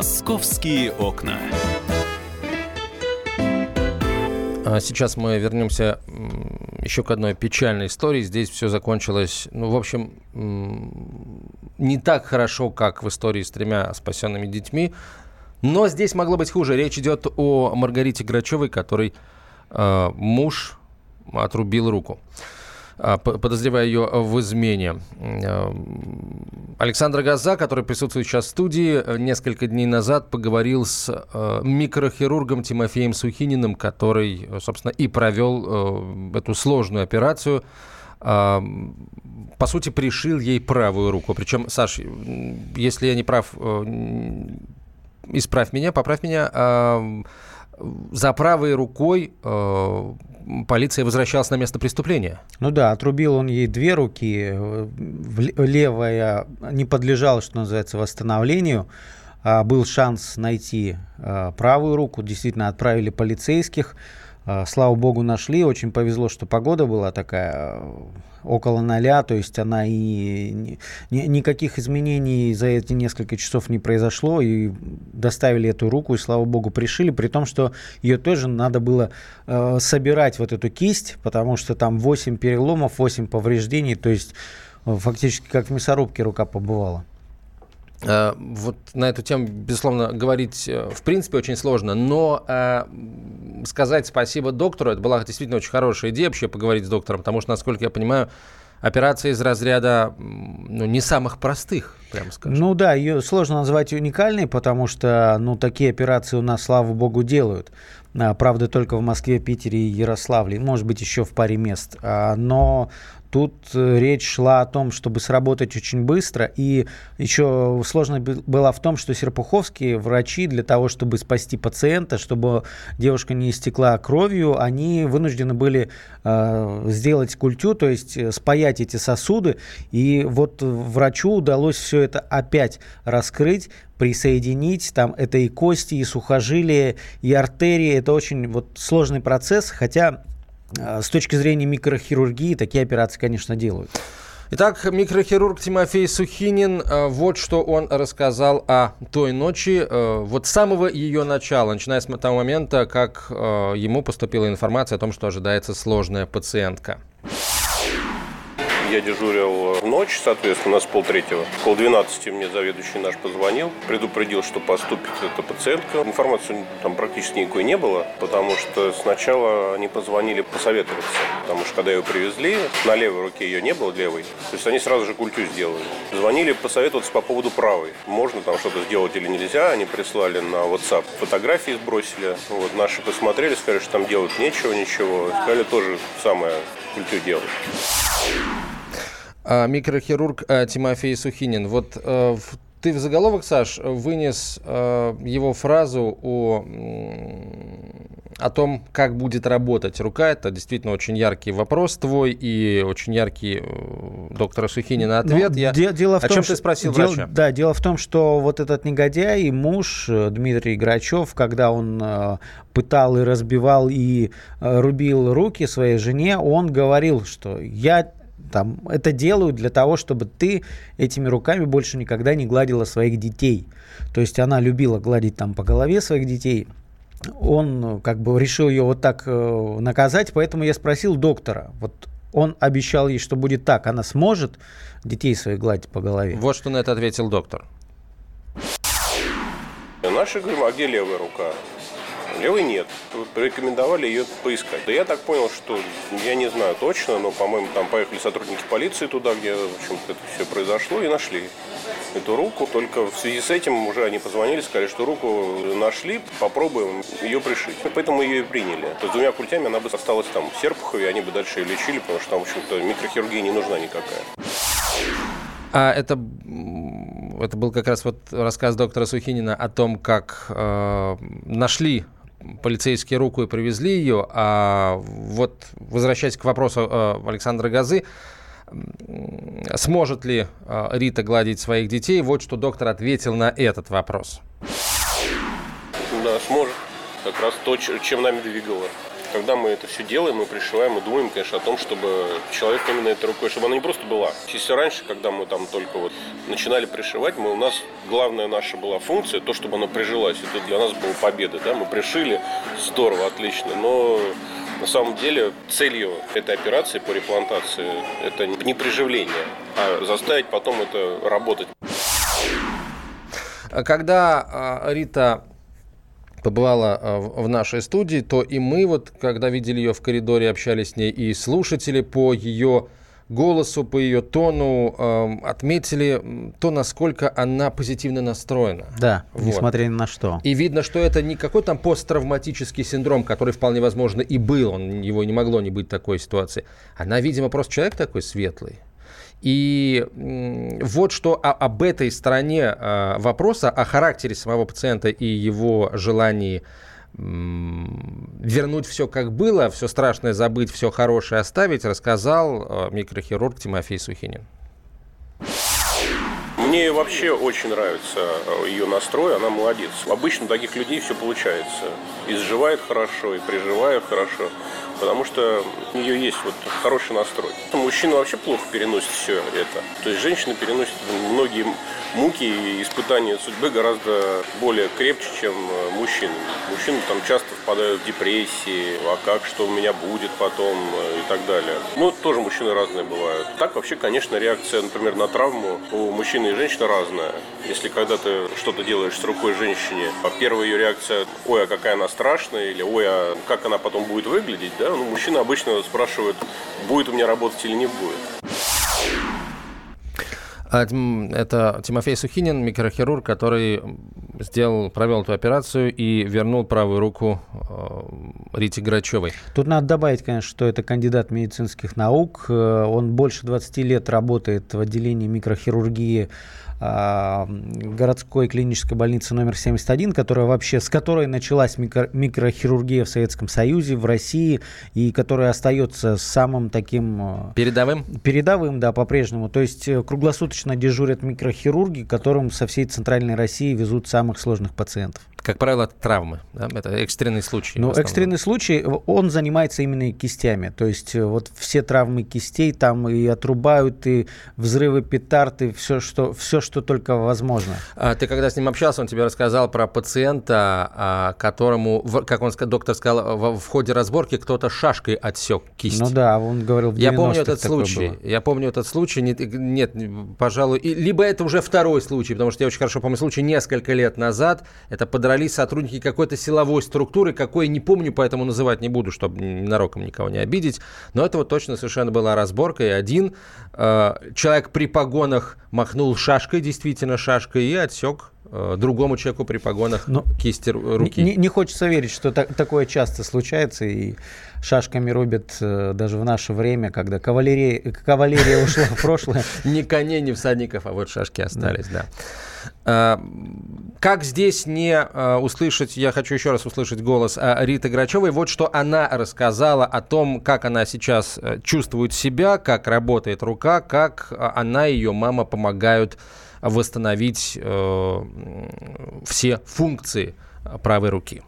«Московские окна». А сейчас мы вернемся еще к одной печальной истории. Здесь все закончилось, ну, в общем, не так хорошо, как в истории с тремя спасенными детьми. Но здесь могло быть хуже. Речь идет о Маргарите Грачевой, которой э, муж отрубил руку. А, подозревая ее в измене. Э, Александр Газа, который присутствует сейчас в студии, э, несколько дней назад поговорил с э, микрохирургом Тимофеем Сухининым, который, собственно, и провел эту сложную операцию а, по сути, пришил ей правую руку. Причем, Саш, если я не прав, исправь меня, поправь меня, а, за правой рукой полиция возвращалась на место преступления. Ну да, отрубил он ей две руки, левая не подлежала, что называется, восстановлению. А был шанс найти а, правую руку, действительно отправили полицейских. А, слава богу, нашли. Очень повезло, что погода была такая около ноля, то есть она и ни, никаких изменений за эти несколько часов не произошло, и доставили эту руку, и слава богу, пришили, при том, что ее тоже надо было э, собирать, вот эту кисть, потому что там 8 переломов, 8 повреждений, то есть э, фактически как в мясорубке рука побывала. Э, вот на эту тему, безусловно, говорить э, в принципе очень сложно, но э, сказать спасибо доктору, это была действительно очень хорошая идея вообще поговорить с доктором, потому что, насколько я понимаю, операция из разряда ну, не самых простых, прямо скажем. Ну да, ее сложно назвать уникальной, потому что ну, такие операции у нас, слава богу, делают. А, правда, только в Москве, Питере и Ярославле, может быть, еще в паре мест. А, но Тут э, речь шла о том, чтобы сработать очень быстро. И еще сложность была в том, что серпуховские врачи для того, чтобы спасти пациента, чтобы девушка не истекла кровью, они вынуждены были э, сделать культю, то есть э, спаять эти сосуды. И вот врачу удалось все это опять раскрыть присоединить. Там это и кости, и сухожилия, и артерии. Это очень вот сложный процесс, хотя а, с точки зрения микрохирургии такие операции, конечно, делают. Итак, микрохирург Тимофей Сухинин, а, вот что он рассказал о той ночи, а, вот с самого ее начала, начиная с того момента, как ему поступила информация о том, что ожидается сложная пациентка. Я дежурил в ночь, соответственно, нас полтретьего. Пол двенадцати мне заведующий наш позвонил, предупредил, что поступит эта пациентка. Информации там практически никакой не было, потому что сначала они позвонили посоветоваться. Потому что когда ее привезли, на левой руке ее не было, левой. То есть они сразу же культю сделали. Звонили посоветоваться по поводу правой. Можно там что-то сделать или нельзя. Они прислали на WhatsApp фотографии, сбросили. Вот наши посмотрели, сказали, что там делать нечего, ничего. Сказали тоже самое культю делать. А, микрохирург а, Тимофей Сухинин. Вот э, ты в заголовок, Саш, вынес э, его фразу о, о том, как будет работать рука. Это действительно очень яркий вопрос твой и очень яркий э, доктора Сухинина ну, ответ. Ну, Я... де- дело в о том, чем что... ты спросил дел... врача? Да, дело в том, что вот этот негодяй, муж Дмитрий Грачев, когда он пытал и разбивал и рубил руки своей жене, он говорил, что я там, это делают для того, чтобы ты этими руками больше никогда не гладила своих детей. То есть она любила гладить там по голове своих детей. Он как бы решил ее вот так э, наказать, поэтому я спросил доктора, вот он обещал ей, что будет так, она сможет детей своих гладить по голове. Вот что на это ответил доктор. Наши говорим, а где левая рука? Левой нет. Рекомендовали ее поискать. Да я так понял, что я не знаю точно, но, по-моему, там поехали сотрудники полиции туда, где, в общем-то, это все произошло, и нашли эту руку. Только в связи с этим уже они позвонили, сказали, что руку нашли, попробуем ее пришить. Поэтому ее и приняли. То есть двумя культями она бы осталась там в Серпухове, они бы дальше ее лечили, потому что там, в общем-то, микрохирургия не нужна никакая. А это, это был как раз вот рассказ доктора Сухинина о том, как э, нашли полицейские руку и привезли ее. А вот возвращаясь к вопросу э, Александра Газы, сможет ли э, Рита гладить своих детей, вот что доктор ответил на этот вопрос. Да, сможет. Как раз то, чем нами двигало. Когда мы это все делаем, мы пришиваем, мы думаем, конечно, о том, чтобы человек именно этой рукой, чтобы она не просто была. Если раньше, когда мы там только вот начинали пришивать, мы, у нас главная наша была функция, то, чтобы она прижилась. Это для нас была победа. Да? Мы пришили, здорово, отлично. Но на самом деле целью этой операции по реплантации это не приживление, а заставить потом это работать. Когда а, Рита побывала а, в нашей студии, то и мы вот, когда видели ее в коридоре, общались с ней, и слушатели по ее голосу, по ее тону э, отметили то, насколько она позитивно настроена. Да, вот. несмотря ни на что. И видно, что это не какой там посттравматический синдром, который вполне возможно и был, он, его не могло не быть такой ситуации. Она, видимо, просто человек такой светлый. И вот что об этой стороне а, вопроса, о характере самого пациента и его желании вернуть все как было, все страшное забыть, все хорошее оставить, рассказал а, микрохирург Тимофей Сухинин. Мне вообще очень нравится а, ее настрой, она молодец. Обычно таких людей все получается. Изживает хорошо, и приживает хорошо потому что у нее есть вот хороший настрой. Мужчина вообще плохо переносит все это. То есть женщина переносит многие муки и испытания судьбы гораздо более крепче, чем э, мужчины. Мужчины там часто впадают в депрессии, а как, что у меня будет потом э, и так далее. Ну, тоже мужчины разные бывают. Так вообще, конечно, реакция, например, на травму у мужчины и женщины разная. Если когда ты что-то делаешь с рукой женщине, а первая ее реакция, ой, а какая она страшная, или ой, а как она потом будет выглядеть, да, ну, мужчины обычно спрашивают, будет у меня работать или не будет. А, это Тимофей Сухинин, микрохирург, который сделал, провел эту операцию и вернул правую руку э, Рите Грачевой. Тут надо добавить, конечно, что это кандидат медицинских наук. Э, он больше 20 лет работает в отделении микрохирургии городской клинической больницы номер 71, которая вообще, с которой началась микро, микрохирургия в Советском Союзе, в России, и которая остается самым таким... А, передовым? Передовым, да, по-прежнему. То есть э, круглосуточно дежурят микрохирурги, которым со всей центральной России везут самых сложных пациентов. Как правило, травмы. Да? Это экстренный случай. Ну, экстренный случай, он занимается именно кистями. То есть э, вот все травмы кистей там и отрубают, и взрывы петард, и все, что, все, что только возможно. А, ты когда с ним общался, он тебе рассказал про пациента, а, которому, как он доктор сказал, в, в ходе разборки кто-то шашкой отсек кисть. Ну да, он говорил, в Я помню этот случай. Было. Я помню этот случай. Нет, нет пожалуй, и, либо это уже второй случай, потому что я очень хорошо помню случай несколько лет назад. Это под дрались сотрудники какой-то силовой структуры, какой не помню, поэтому называть не буду, чтобы ненароком никого не обидеть. Но это вот точно совершенно была разборка. И один э, человек при погонах махнул шашкой, действительно шашкой, и отсек э, другому человеку при погонах Но кисти руки. Не, не хочется верить, что так, такое часто случается, и шашками рубят э, даже в наше время, когда кавалерия, кавалерия ушла в прошлое. Ни коней, ни всадников, а вот шашки остались, да. А, как здесь не а, услышать, я хочу еще раз услышать голос а, Риты Грачевой, вот что она рассказала о том, как она сейчас э, чувствует себя, как работает рука, как она и ее мама помогают восстановить э, все функции правой руки.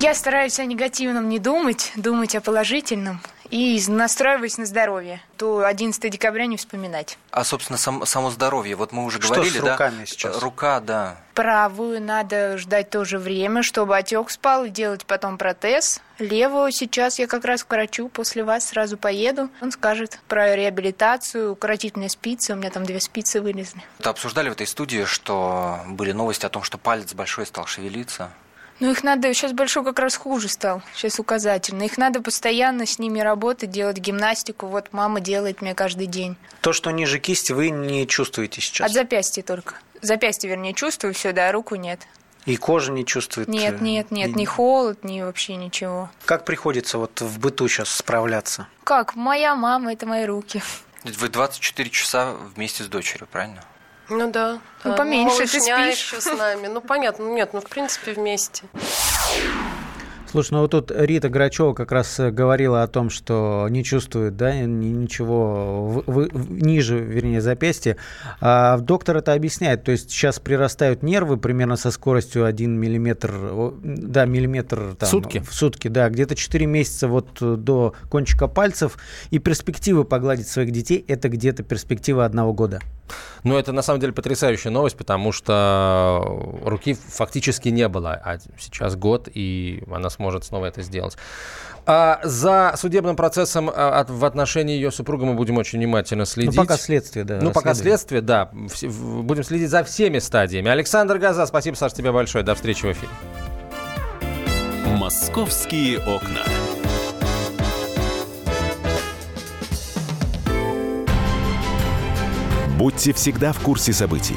Я стараюсь о негативном не думать, думать о положительном и настраиваюсь на здоровье. То 11 декабря не вспоминать. А, собственно, сам, само здоровье. Вот мы уже Что говорили, с руками да? сейчас? Рука, да. Правую надо ждать тоже время, чтобы отек спал, и делать потом протез. Левую сейчас я как раз к врачу после вас сразу поеду. Он скажет про реабилитацию, укоротительные спицы. У меня там две спицы вылезли. Это обсуждали в этой студии, что были новости о том, что палец большой стал шевелиться. Ну, их надо... Сейчас большой как раз хуже стал. Сейчас указательно. Их надо постоянно с ними работать, делать гимнастику. Вот мама делает мне каждый день. То, что ниже кисти, вы не чувствуете сейчас? От запястья только. Запястье, вернее, чувствую все, да, руку нет. И кожа не чувствует? Нет, нет, нет, ни холод, ни вообще ничего. Как приходится вот в быту сейчас справляться? Как? Моя мама – это мои руки. Вы 24 часа вместе с дочерью, правильно? Ну да. Ну поменьше ты спишь. еще с нами. Ну понятно, нет, ну в принципе вместе. Слушай, ну вот тут Рита Грачева как раз э, говорила о том, что не чувствует, да, ничего в, в, ниже, вернее, запястья. А доктор это объясняет. То есть сейчас прирастают нервы примерно со скоростью 1 миллиметр, да, миллиметр там, сутки. в сутки, да, где-то 4 месяца вот до кончика пальцев. И перспективы погладить своих детей – это где-то перспектива одного года. Ну, это на самом деле потрясающая новость, потому что руки фактически не было, а сейчас год, и она сможет снова это сделать. А за судебным процессом а, в отношении ее супруга мы будем очень внимательно следить. Ну, пока следствие, да. Ну, пока следствие, да. Будем следить за всеми стадиями. Александр Газа, спасибо, Саша, тебе большое. До встречи в эфире. «Московские окна». Будьте всегда в курсе событий.